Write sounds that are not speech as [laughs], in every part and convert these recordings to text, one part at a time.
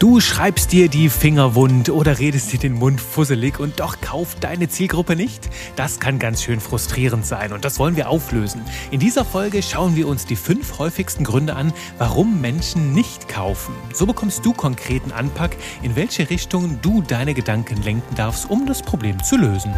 Du schreibst dir die Finger wund oder redest dir den Mund fusselig und doch kauft deine Zielgruppe nicht? Das kann ganz schön frustrierend sein und das wollen wir auflösen. In dieser Folge schauen wir uns die fünf häufigsten Gründe an, warum Menschen nicht kaufen. So bekommst du konkreten Anpack, in welche Richtung du deine Gedanken lenken darfst, um das Problem zu lösen.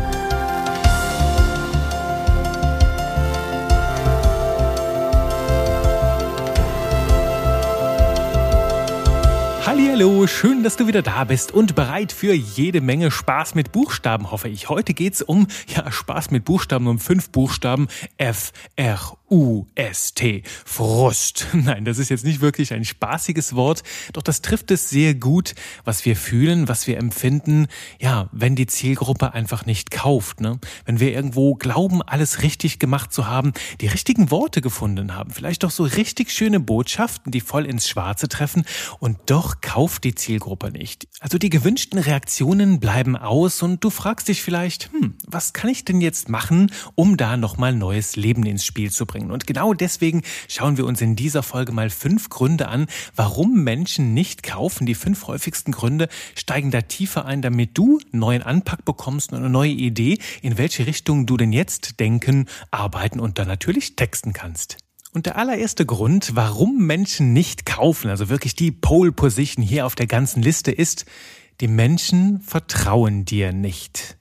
Hallo, schön, dass du wieder da bist und bereit für jede Menge Spaß mit Buchstaben, hoffe ich. Heute geht's um ja Spaß mit Buchstaben, um fünf Buchstaben F R U-S-T. Frust. [laughs] Nein, das ist jetzt nicht wirklich ein spaßiges Wort, doch das trifft es sehr gut, was wir fühlen, was wir empfinden, ja, wenn die Zielgruppe einfach nicht kauft, ne? Wenn wir irgendwo glauben, alles richtig gemacht zu haben, die richtigen Worte gefunden haben, vielleicht doch so richtig schöne Botschaften, die voll ins Schwarze treffen und doch kauft die Zielgruppe nicht. Also die gewünschten Reaktionen bleiben aus und du fragst dich vielleicht, hm, was kann ich denn jetzt machen, um da nochmal neues Leben ins Spiel zu bringen? Bringen. Und genau deswegen schauen wir uns in dieser Folge mal fünf Gründe an, warum Menschen nicht kaufen. Die fünf häufigsten Gründe steigen da tiefer ein, damit du neuen Anpack bekommst und eine neue Idee, in welche Richtung du denn jetzt denken, arbeiten und dann natürlich texten kannst. Und der allererste Grund, warum Menschen nicht kaufen, also wirklich die Pole Position hier auf der ganzen Liste ist, die Menschen vertrauen dir nicht.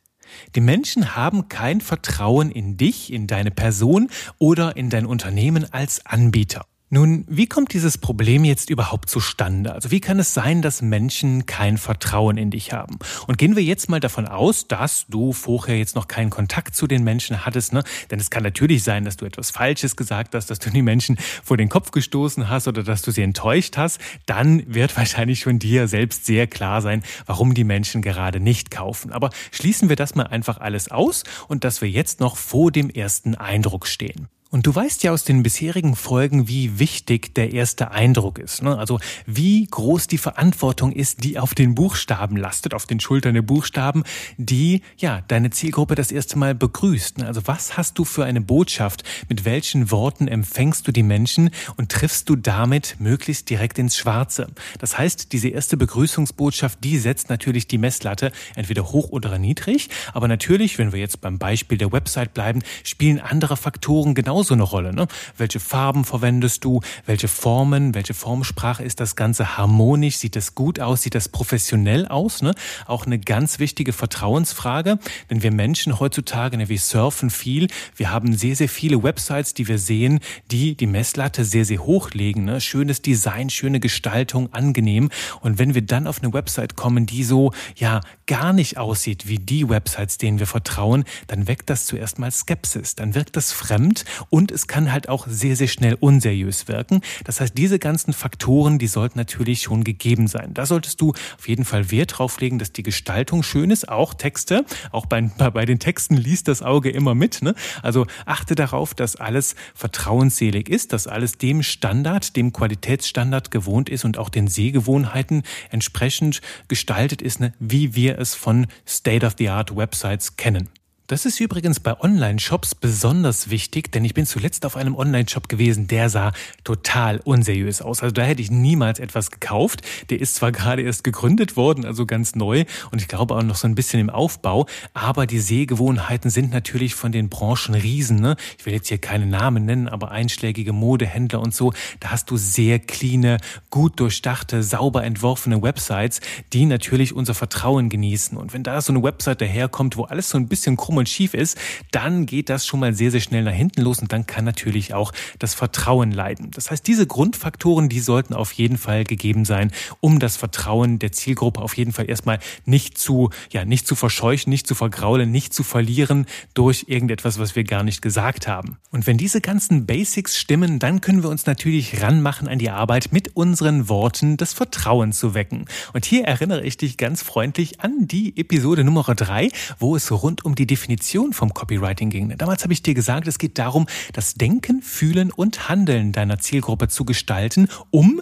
Die Menschen haben kein Vertrauen in dich, in deine Person oder in dein Unternehmen als Anbieter. Nun, wie kommt dieses Problem jetzt überhaupt zustande? Also wie kann es sein, dass Menschen kein Vertrauen in dich haben? Und gehen wir jetzt mal davon aus, dass du vorher jetzt noch keinen Kontakt zu den Menschen hattest, ne? Denn es kann natürlich sein, dass du etwas Falsches gesagt hast, dass du die Menschen vor den Kopf gestoßen hast oder dass du sie enttäuscht hast. Dann wird wahrscheinlich schon dir selbst sehr klar sein, warum die Menschen gerade nicht kaufen. Aber schließen wir das mal einfach alles aus und dass wir jetzt noch vor dem ersten Eindruck stehen. Und du weißt ja aus den bisherigen Folgen, wie wichtig der erste Eindruck ist. Ne? Also wie groß die Verantwortung ist, die auf den Buchstaben lastet, auf den Schultern der Buchstaben, die ja deine Zielgruppe das erste Mal begrüßt. Ne? Also was hast du für eine Botschaft? Mit welchen Worten empfängst du die Menschen und triffst du damit möglichst direkt ins Schwarze? Das heißt, diese erste Begrüßungsbotschaft, die setzt natürlich die Messlatte entweder hoch oder niedrig. Aber natürlich, wenn wir jetzt beim Beispiel der Website bleiben, spielen andere Faktoren genau genauso eine Rolle. Ne? Welche Farben verwendest du? Welche Formen? Welche Formsprache ist das Ganze harmonisch? Sieht das gut aus? Sieht das professionell aus? Ne? Auch eine ganz wichtige Vertrauensfrage, denn wir Menschen heutzutage, ne, wir surfen viel. Wir haben sehr, sehr viele Websites, die wir sehen, die die Messlatte sehr, sehr hoch legen. Ne? Schönes Design, schöne Gestaltung, angenehm. Und wenn wir dann auf eine Website kommen, die so, ja, gar nicht aussieht wie die Websites, denen wir vertrauen, dann weckt das zuerst mal Skepsis. Dann wirkt das fremd und es kann halt auch sehr, sehr schnell unseriös wirken. Das heißt, diese ganzen Faktoren, die sollten natürlich schon gegeben sein. Da solltest du auf jeden Fall Wert drauf legen, dass die Gestaltung schön ist, auch Texte. Auch bei, [laughs] bei den Texten liest das Auge immer mit. Ne? Also achte darauf, dass alles vertrauensselig ist, dass alles dem Standard, dem Qualitätsstandard gewohnt ist und auch den Sehgewohnheiten entsprechend gestaltet ist, ne? wie wir es von State-of-the-Art-Websites kennen. Das ist übrigens bei Online-Shops besonders wichtig, denn ich bin zuletzt auf einem Online-Shop gewesen, der sah total unseriös aus. Also da hätte ich niemals etwas gekauft. Der ist zwar gerade erst gegründet worden, also ganz neu und ich glaube auch noch so ein bisschen im Aufbau, aber die Sehgewohnheiten sind natürlich von den Branchenriesen. Ne? Ich will jetzt hier keine Namen nennen, aber einschlägige Modehändler und so, da hast du sehr cleane, gut durchdachte, sauber entworfene Websites, die natürlich unser Vertrauen genießen. Und wenn da so eine Website daherkommt, wo alles so ein bisschen krumm und schief ist, dann geht das schon mal sehr, sehr schnell nach hinten los und dann kann natürlich auch das Vertrauen leiden. Das heißt, diese Grundfaktoren, die sollten auf jeden Fall gegeben sein, um das Vertrauen der Zielgruppe auf jeden Fall erstmal nicht zu, ja, nicht zu verscheuchen, nicht zu vergraulen, nicht zu verlieren durch irgendetwas, was wir gar nicht gesagt haben. Und wenn diese ganzen Basics stimmen, dann können wir uns natürlich ranmachen an die Arbeit mit unseren Worten das Vertrauen zu wecken. Und hier erinnere ich dich ganz freundlich an die Episode Nummer drei, wo es rund um die Definition Definition vom Copywriting ging. Damals habe ich dir gesagt, es geht darum, das Denken, Fühlen und Handeln deiner Zielgruppe zu gestalten, um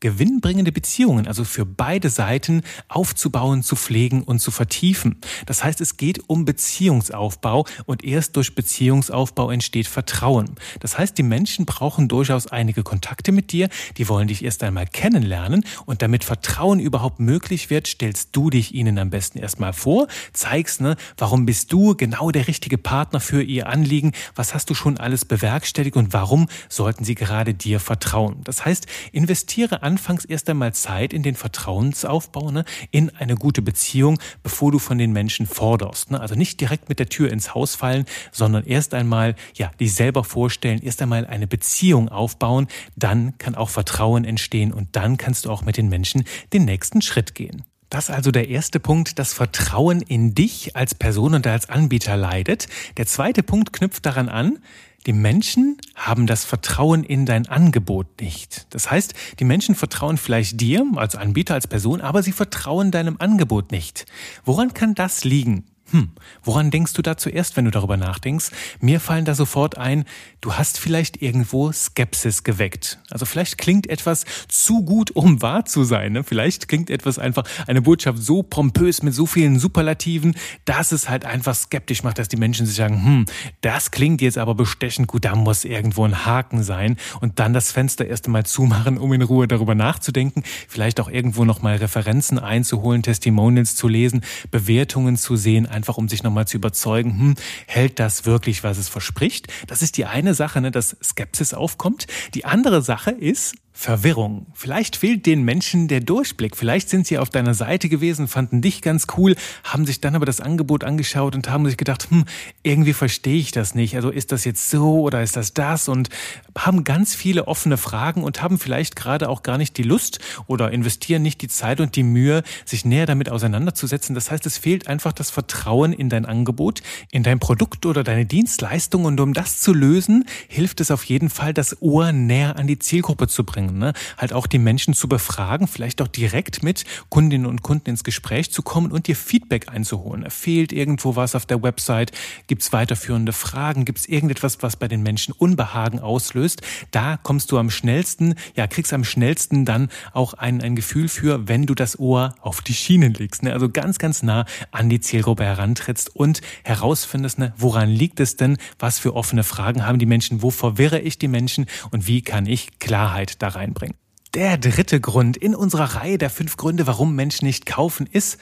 gewinnbringende Beziehungen, also für beide Seiten aufzubauen, zu pflegen und zu vertiefen. Das heißt, es geht um Beziehungsaufbau und erst durch Beziehungsaufbau entsteht Vertrauen. Das heißt, die Menschen brauchen durchaus einige Kontakte mit dir, die wollen dich erst einmal kennenlernen und damit Vertrauen überhaupt möglich wird, stellst du dich ihnen am besten erstmal vor, zeigst, ne, warum bist du genau der richtige Partner für ihr Anliegen, was hast du schon alles bewerkstelligt und warum sollten sie gerade dir vertrauen. Das heißt, investiere anfangs erst einmal Zeit in den Vertrauensaufbau, ne, in eine gute Beziehung, bevor du von den Menschen forderst. Ne? Also nicht direkt mit der Tür ins Haus fallen, sondern erst einmal, ja, dich selber vorstellen, erst einmal eine Beziehung aufbauen, dann kann auch Vertrauen entstehen und dann kannst du auch mit den Menschen den nächsten Schritt gehen. Das ist also der erste Punkt, das Vertrauen in dich als Person und als Anbieter leidet. Der zweite Punkt knüpft daran an, die Menschen haben das Vertrauen in dein Angebot nicht. Das heißt, die Menschen vertrauen vielleicht dir als Anbieter, als Person, aber sie vertrauen deinem Angebot nicht. Woran kann das liegen? Hm, woran denkst du da zuerst, wenn du darüber nachdenkst? Mir fallen da sofort ein, du hast vielleicht irgendwo Skepsis geweckt. Also vielleicht klingt etwas zu gut, um wahr zu sein. Ne? Vielleicht klingt etwas einfach, eine Botschaft so pompös mit so vielen Superlativen, dass es halt einfach skeptisch macht, dass die Menschen sich sagen, hm, das klingt jetzt aber bestechend gut, da muss irgendwo ein Haken sein und dann das Fenster erst einmal zumachen, um in Ruhe darüber nachzudenken, vielleicht auch irgendwo nochmal Referenzen einzuholen, Testimonials zu lesen, Bewertungen zu sehen, einfach um sich nochmal zu überzeugen, hm, hält das wirklich, was es verspricht? Das ist die eine Sache, ne, dass Skepsis aufkommt. Die andere Sache ist, Verwirrung. Vielleicht fehlt den Menschen der Durchblick. Vielleicht sind sie auf deiner Seite gewesen, fanden dich ganz cool, haben sich dann aber das Angebot angeschaut und haben sich gedacht, hm, irgendwie verstehe ich das nicht. Also ist das jetzt so oder ist das das? Und haben ganz viele offene Fragen und haben vielleicht gerade auch gar nicht die Lust oder investieren nicht die Zeit und die Mühe, sich näher damit auseinanderzusetzen. Das heißt, es fehlt einfach das Vertrauen in dein Angebot, in dein Produkt oder deine Dienstleistung. Und um das zu lösen, hilft es auf jeden Fall, das Ohr näher an die Zielgruppe zu bringen bringen, ne? halt auch die Menschen zu befragen, vielleicht auch direkt mit Kundinnen und Kunden ins Gespräch zu kommen und dir Feedback einzuholen. Fehlt irgendwo was auf der Website? Gibt es weiterführende Fragen? Gibt es irgendetwas, was bei den Menschen Unbehagen auslöst? Da kommst du am schnellsten, ja, kriegst am schnellsten dann auch ein, ein Gefühl für, wenn du das Ohr auf die Schienen legst. Ne? Also ganz, ganz nah an die Zielgruppe herantrittst und herausfindest, ne, woran liegt es denn? Was für offene Fragen haben die Menschen? Wo verwirre ich die Menschen? Und wie kann ich Klarheit daran reinbringen. Der dritte Grund in unserer Reihe der fünf Gründe, warum Menschen nicht kaufen, ist,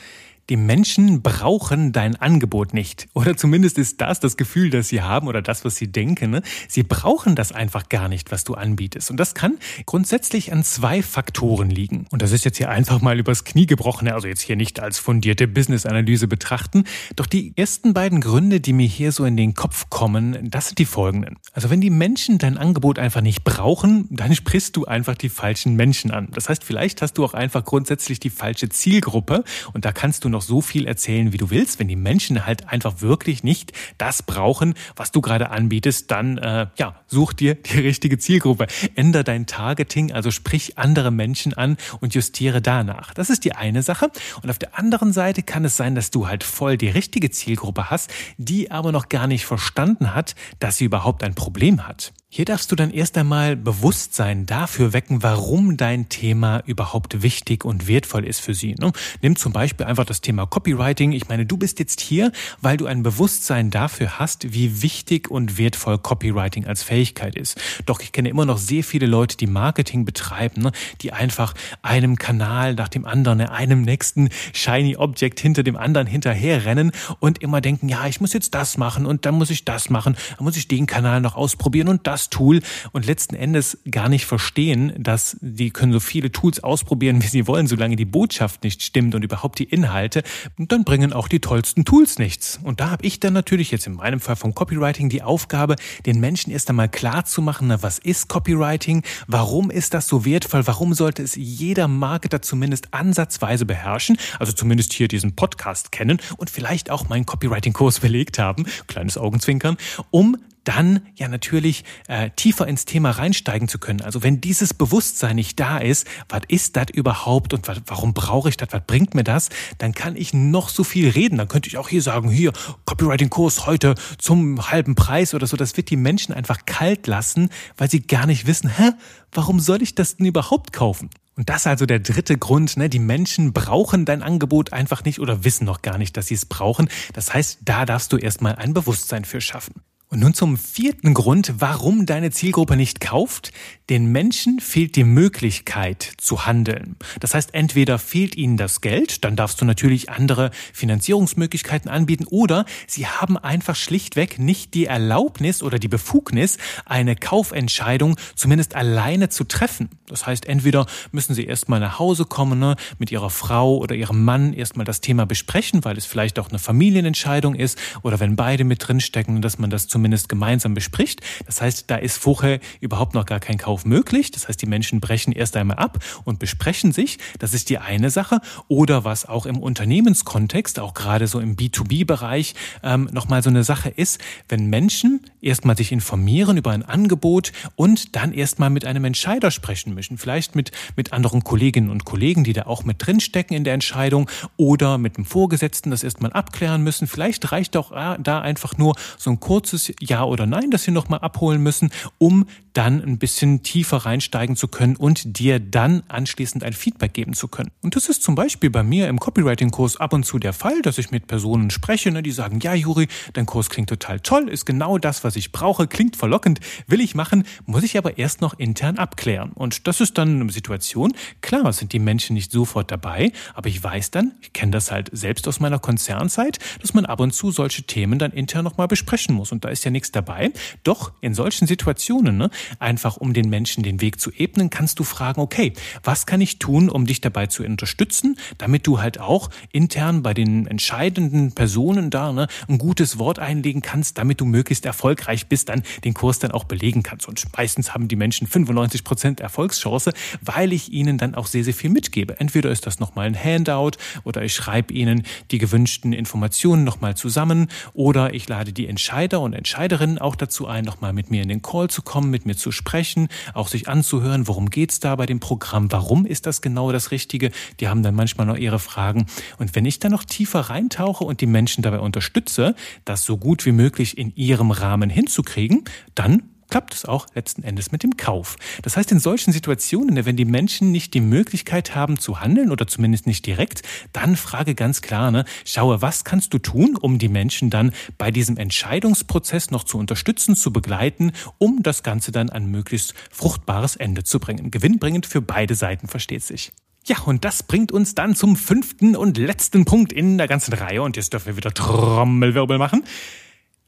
die Menschen brauchen dein Angebot nicht. Oder zumindest ist das das Gefühl, das sie haben oder das, was sie denken. Ne? Sie brauchen das einfach gar nicht, was du anbietest. Und das kann grundsätzlich an zwei Faktoren liegen. Und das ist jetzt hier einfach mal übers Knie gebrochen, also jetzt hier nicht als fundierte Business-Analyse betrachten. Doch die ersten beiden Gründe, die mir hier so in den Kopf kommen, das sind die folgenden. Also wenn die Menschen dein Angebot einfach nicht brauchen, dann sprichst du einfach die falschen Menschen an. Das heißt, vielleicht hast du auch einfach grundsätzlich die falsche Zielgruppe und da kannst du noch so viel erzählen, wie du willst. Wenn die Menschen halt einfach wirklich nicht das brauchen, was du gerade anbietest, dann äh, ja, such dir [laughs] die richtige Zielgruppe. Änder dein Targeting, also sprich andere Menschen an und justiere danach. Das ist die eine Sache. Und auf der anderen Seite kann es sein, dass du halt voll die richtige Zielgruppe hast, die aber noch gar nicht verstanden hat, dass sie überhaupt ein Problem hat. Hier darfst du dann erst einmal Bewusstsein dafür wecken, warum dein Thema überhaupt wichtig und wertvoll ist für sie. Ne? Nimm zum Beispiel einfach das Thema Copywriting. Ich meine, du bist jetzt hier, weil du ein Bewusstsein dafür hast, wie wichtig und wertvoll Copywriting als Fähigkeit ist. Doch ich kenne immer noch sehr viele Leute, die Marketing betreiben, ne? die einfach einem Kanal nach dem anderen, einem nächsten Shiny Object hinter dem anderen hinterherrennen und immer denken, ja, ich muss jetzt das machen und dann muss ich das machen, dann muss ich den Kanal noch ausprobieren und das Tool und letzten Endes gar nicht verstehen, dass die können so viele Tools ausprobieren, wie sie wollen, solange die Botschaft nicht stimmt und überhaupt die Inhalte, dann bringen auch die tollsten Tools nichts. Und da habe ich dann natürlich jetzt in meinem Fall vom Copywriting die Aufgabe, den Menschen erst einmal klar zu machen, na, was ist Copywriting, warum ist das so wertvoll, warum sollte es jeder Marketer zumindest ansatzweise beherrschen, also zumindest hier diesen Podcast kennen und vielleicht auch meinen Copywriting-Kurs belegt haben, kleines Augenzwinkern, um dann ja natürlich äh, tiefer ins Thema reinsteigen zu können. Also wenn dieses Bewusstsein nicht da ist, was ist das überhaupt und wat, warum brauche ich das, was bringt mir das, dann kann ich noch so viel reden. Dann könnte ich auch hier sagen, hier, Copywriting-Kurs heute zum halben Preis oder so. Das wird die Menschen einfach kalt lassen, weil sie gar nicht wissen, hä, warum soll ich das denn überhaupt kaufen? Und das ist also der dritte Grund. Ne? Die Menschen brauchen dein Angebot einfach nicht oder wissen noch gar nicht, dass sie es brauchen. Das heißt, da darfst du erstmal ein Bewusstsein für schaffen. Und nun zum vierten Grund, warum deine Zielgruppe nicht kauft. Den Menschen fehlt die Möglichkeit zu handeln. Das heißt, entweder fehlt ihnen das Geld, dann darfst du natürlich andere Finanzierungsmöglichkeiten anbieten, oder sie haben einfach schlichtweg nicht die Erlaubnis oder die Befugnis, eine Kaufentscheidung zumindest alleine zu treffen. Das heißt, entweder müssen sie erstmal nach Hause kommen, ne, mit ihrer Frau oder ihrem Mann erstmal das Thema besprechen, weil es vielleicht auch eine Familienentscheidung ist, oder wenn beide mit drinstecken, dass man das zumindest zumindest gemeinsam bespricht. Das heißt, da ist vorher überhaupt noch gar kein Kauf möglich. Das heißt, die Menschen brechen erst einmal ab und besprechen sich. Das ist die eine Sache. Oder was auch im Unternehmenskontext, auch gerade so im B2B-Bereich, ähm, nochmal so eine Sache ist, wenn Menschen erstmal sich informieren über ein Angebot und dann erstmal mit einem Entscheider sprechen müssen. Vielleicht mit, mit anderen Kolleginnen und Kollegen, die da auch mit drinstecken in der Entscheidung oder mit dem Vorgesetzten das erstmal abklären müssen. Vielleicht reicht auch äh, da einfach nur so ein kurzes ja oder Nein, das sie nochmal abholen müssen, um dann ein bisschen tiefer reinsteigen zu können und dir dann anschließend ein Feedback geben zu können. Und das ist zum Beispiel bei mir im Copywriting-Kurs ab und zu der Fall, dass ich mit Personen spreche, ne, die sagen, ja Juri, dein Kurs klingt total toll, ist genau das, was ich brauche, klingt verlockend, will ich machen, muss ich aber erst noch intern abklären. Und das ist dann eine Situation, klar sind die Menschen nicht sofort dabei, aber ich weiß dann, ich kenne das halt selbst aus meiner Konzernzeit, dass man ab und zu solche Themen dann intern nochmal besprechen muss. Und da ist ja nichts dabei. Doch in solchen Situationen, ne, einfach um den Menschen den Weg zu ebnen, kannst du fragen, okay, was kann ich tun, um dich dabei zu unterstützen, damit du halt auch intern bei den entscheidenden Personen da ne, ein gutes Wort einlegen kannst, damit du möglichst erfolgreich bist, dann den Kurs dann auch belegen kannst. Und meistens haben die Menschen 95 Prozent Erfolgschance, weil ich ihnen dann auch sehr, sehr viel mitgebe. Entweder ist das nochmal ein Handout oder ich schreibe ihnen die gewünschten Informationen nochmal zusammen oder ich lade die Entscheider und Entscheiderinnen auch dazu ein, nochmal mit mir in den Call zu kommen, mit mir zu sprechen, auch sich anzuhören, worum geht's da bei dem Programm, warum ist das genau das Richtige. Die haben dann manchmal noch ihre Fragen. Und wenn ich dann noch tiefer reintauche und die Menschen dabei unterstütze, das so gut wie möglich in ihrem Rahmen hinzukriegen, dann klappt es auch letzten Endes mit dem Kauf. Das heißt, in solchen Situationen, wenn die Menschen nicht die Möglichkeit haben zu handeln oder zumindest nicht direkt, dann frage ganz klar, ne, schaue, was kannst du tun, um die Menschen dann bei diesem Entscheidungsprozess noch zu unterstützen, zu begleiten, um das Ganze dann an möglichst fruchtbares Ende zu bringen. Gewinnbringend für beide Seiten, versteht sich. Ja, und das bringt uns dann zum fünften und letzten Punkt in der ganzen Reihe. Und jetzt dürfen wir wieder Trommelwirbel machen.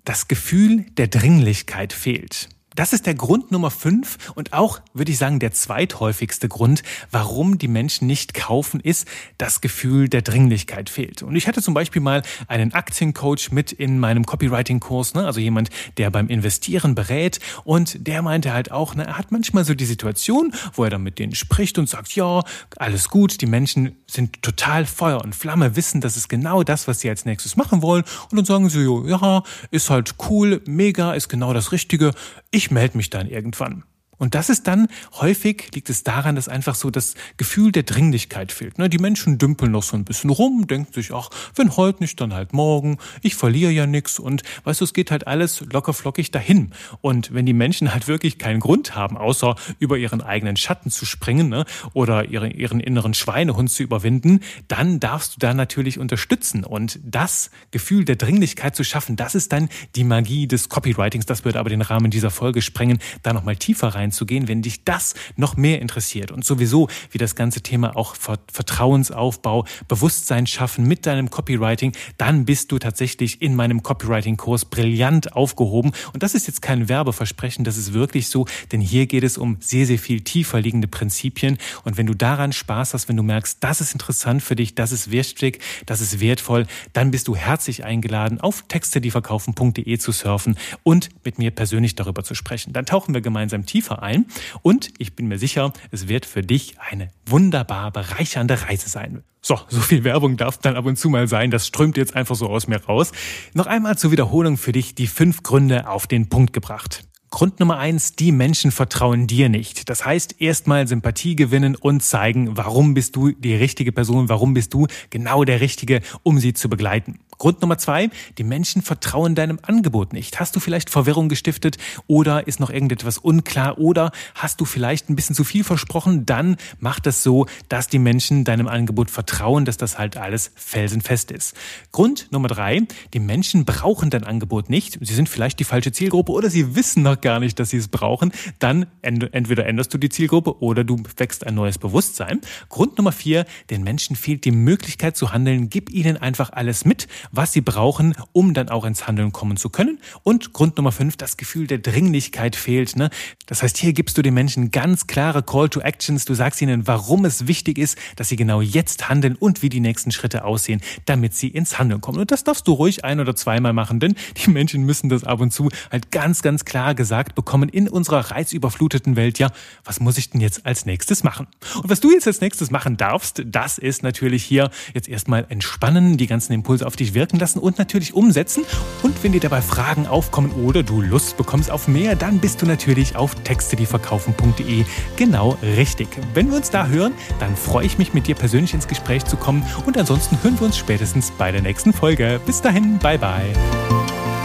Das Gefühl der Dringlichkeit fehlt. Das ist der Grund Nummer fünf und auch, würde ich sagen, der zweithäufigste Grund, warum die Menschen nicht kaufen, ist, das Gefühl der Dringlichkeit fehlt. Und ich hatte zum Beispiel mal einen Aktiencoach mit in meinem Copywriting-Kurs, ne? also jemand, der beim Investieren berät und der meinte halt auch, ne, er hat manchmal so die Situation, wo er dann mit denen spricht und sagt, ja, alles gut, die Menschen sind total Feuer und Flamme, wissen, das ist genau das, was sie als nächstes machen wollen und dann sagen sie, ja, ist halt cool, mega, ist genau das Richtige. Ich ich melde mich dann irgendwann. Und das ist dann häufig liegt es daran, dass einfach so das Gefühl der Dringlichkeit fehlt. Ne? Die Menschen dümpeln noch so ein bisschen rum, denken sich, ach, wenn heute nicht, dann halt morgen. Ich verliere ja nichts und weißt du, es geht halt alles locker flockig dahin. Und wenn die Menschen halt wirklich keinen Grund haben, außer über ihren eigenen Schatten zu springen ne? oder ihren, ihren inneren Schweinehund zu überwinden, dann darfst du da natürlich unterstützen. Und das Gefühl der Dringlichkeit zu schaffen, das ist dann die Magie des Copywritings. Das würde aber den Rahmen dieser Folge sprengen, da nochmal tiefer rein reinzugehen, wenn dich das noch mehr interessiert und sowieso wie das ganze Thema auch Vertrauensaufbau, Bewusstsein schaffen mit deinem Copywriting, dann bist du tatsächlich in meinem Copywriting-Kurs brillant aufgehoben. Und das ist jetzt kein Werbeversprechen, das ist wirklich so, denn hier geht es um sehr, sehr viel tiefer liegende Prinzipien. Und wenn du daran Spaß hast, wenn du merkst, das ist interessant für dich, das ist wichtig, das ist wertvoll, dann bist du herzlich eingeladen, auf texte, zu surfen und mit mir persönlich darüber zu sprechen. Dann tauchen wir gemeinsam tiefer ein. Und ich bin mir sicher, es wird für dich eine wunderbar bereichernde Reise sein. So, so viel Werbung darf dann ab und zu mal sein. Das strömt jetzt einfach so aus mir raus. Noch einmal zur Wiederholung für dich die fünf Gründe auf den Punkt gebracht. Grund Nummer eins, die Menschen vertrauen dir nicht. Das heißt, erstmal Sympathie gewinnen und zeigen, warum bist du die richtige Person, warum bist du genau der Richtige, um sie zu begleiten. Grund Nummer zwei, die Menschen vertrauen deinem Angebot nicht. Hast du vielleicht Verwirrung gestiftet oder ist noch irgendetwas unklar oder hast du vielleicht ein bisschen zu viel versprochen, dann mach das so, dass die Menschen deinem Angebot vertrauen, dass das halt alles felsenfest ist. Grund Nummer drei, die Menschen brauchen dein Angebot nicht. Sie sind vielleicht die falsche Zielgruppe oder sie wissen noch gar nicht, dass sie es brauchen. Dann entweder änderst du die Zielgruppe oder du wächst ein neues Bewusstsein. Grund Nummer vier, den Menschen fehlt die Möglichkeit zu handeln. Gib ihnen einfach alles mit was sie brauchen, um dann auch ins Handeln kommen zu können. Und Grund Nummer fünf, das Gefühl der Dringlichkeit fehlt. Ne? Das heißt, hier gibst du den Menschen ganz klare Call to Actions. Du sagst ihnen, warum es wichtig ist, dass sie genau jetzt handeln und wie die nächsten Schritte aussehen, damit sie ins Handeln kommen. Und das darfst du ruhig ein oder zweimal machen, denn die Menschen müssen das ab und zu halt ganz, ganz klar gesagt bekommen in unserer reizüberfluteten Welt. Ja, was muss ich denn jetzt als nächstes machen? Und was du jetzt als nächstes machen darfst, das ist natürlich hier jetzt erstmal entspannen, die ganzen Impulse auf dich wirken lassen und natürlich umsetzen. Und wenn dir dabei Fragen aufkommen oder du Lust bekommst auf mehr, dann bist du natürlich auf texte-die-verkaufen.de genau richtig. Wenn wir uns da hören, dann freue ich mich mit dir persönlich ins Gespräch zu kommen und ansonsten hören wir uns spätestens bei der nächsten Folge. Bis dahin, bye bye.